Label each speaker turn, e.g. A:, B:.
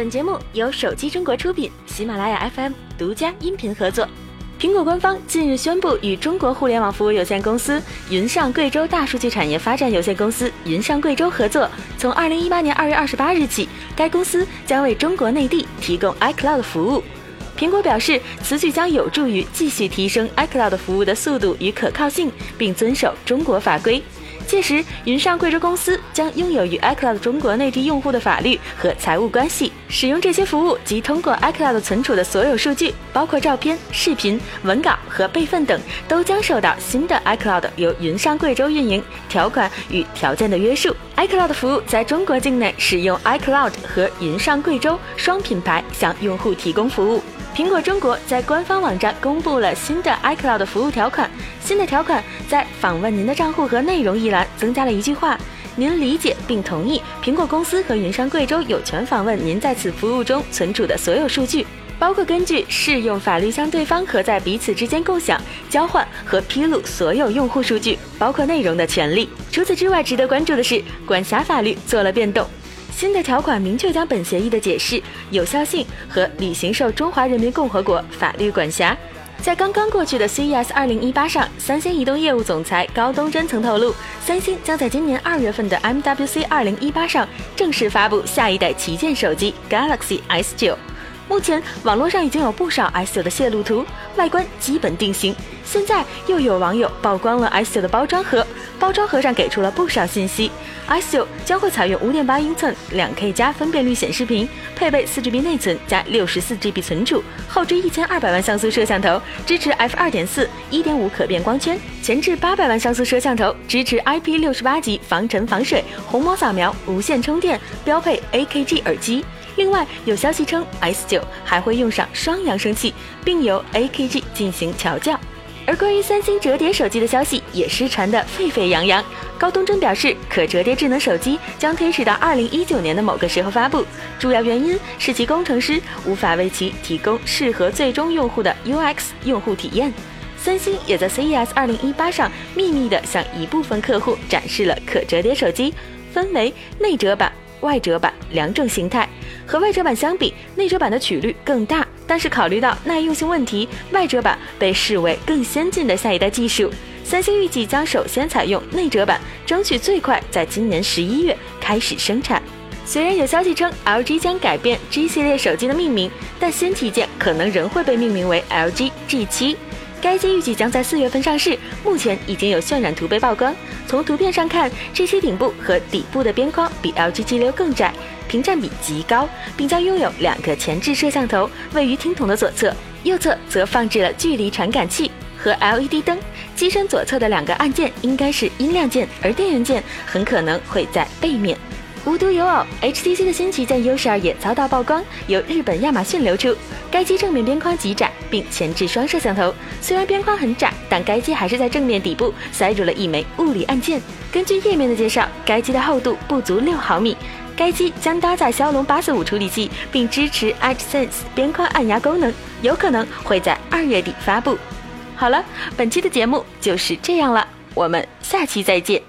A: 本节目由手机中国出品，喜马拉雅 FM 独家音频合作。苹果官方近日宣布，与中国互联网服务有限公司、云上贵州大数据产业发展有限公司、云上贵州合作，从二零一八年二月二十八日起，该公司将为中国内地提供 iCloud 服务。苹果表示，此举将有助于继续提升 iCloud 服务的速度与可靠性，并遵守中国法规。届时，云上贵州公司将拥有与 iCloud 中国内地用户的法律和财务关系。使用这些服务及通过 iCloud 存储的所有数据，包括照片、视频、文稿和备份等，都将受到新的 iCloud 由云上贵州运营条款与条件的约束。iCloud 服务在中国境内使用 iCloud 和云上贵州双品牌向用户提供服务。苹果中国在官方网站公布了新的 iCloud 服务条款。新的条款在“访问您的账户和内容”一栏增加了一句话：“您理解并同意苹果公司和云商贵州有权访问您在此服务中存储的所有数据，包括根据适用法律向对方和在彼此之间共享、交换和披露所有用户数据，包括内容的权利。”除此之外，值得关注的是，管辖法律做了变动。新的条款明确将本协议的解释、有效性和履行受中华人民共和国法律管辖。在刚刚过去的 CES 2018上，三星移动业务总裁高东真曾透露，三星将在今年二月份的 MWC 2018上正式发布下一代旗舰手机 Galaxy S9。目前网络上已经有不少 S9 的泄露图，外观基本定型。现在又有网友曝光了 S9 的包装盒，包装盒上给出了不少信息。S9 将会采用5.8英寸 2K 加分辨率显示屏，配备 4GB 内存加 64GB 存储，后置1200万像素摄像头，支持 f2.4、1.5可变光圈；前置800万像素摄像头，支持 IP68 级防尘防水、虹膜扫描、无线充电，标配 AKG 耳机。另外，有消息称 S9 还会用上双扬声器，并由 AKG 进行调教。而关于三星折叠手机的消息也是传得沸沸扬扬。高东真表示，可折叠智能手机将推迟到二零一九年的某个时候发布，主要原因是其工程师无法为其提供适合最终用户的 UX 用户体验。三星也在 CES 二零一八上秘密地向一部分客户展示了可折叠手机，分为内折版、外折版两种形态。和外折版相比，内折版的曲率更大，但是考虑到耐用性问题，外折版被视为更先进的下一代技术。三星预计将首先采用内折版，争取最快在今年十一月开始生产。虽然有消息称 LG 将改变 G 系列手机的命名，但新旗舰可能仍会被命名为 LG G7。该机预计将在四月份上市，目前已经有渲染图被曝光。从图片上看，G7 顶部和底部的边框比 LG G6 更窄，屏占比极高，并将拥有两个前置摄像头，位于听筒的左侧，右侧则放置了距离传感器和 LED 灯。机身左侧的两个按键应该是音量键，而电源键很可能会在背面。无独有偶，HTC 的新旗舰 U12 也遭到曝光，由日本亚马逊流出。该机正面边框极窄，并前置双摄像头。虽然边框很窄，但该机还是在正面底部塞入了一枚物理按键。根据页面的介绍，该机的厚度不足六毫米。该机将搭载骁龙八四五处理器，并支持 EdgeSense 边框按压功能，有可能会在二月底发布。好了，本期的节目就是这样了，我们下期再见。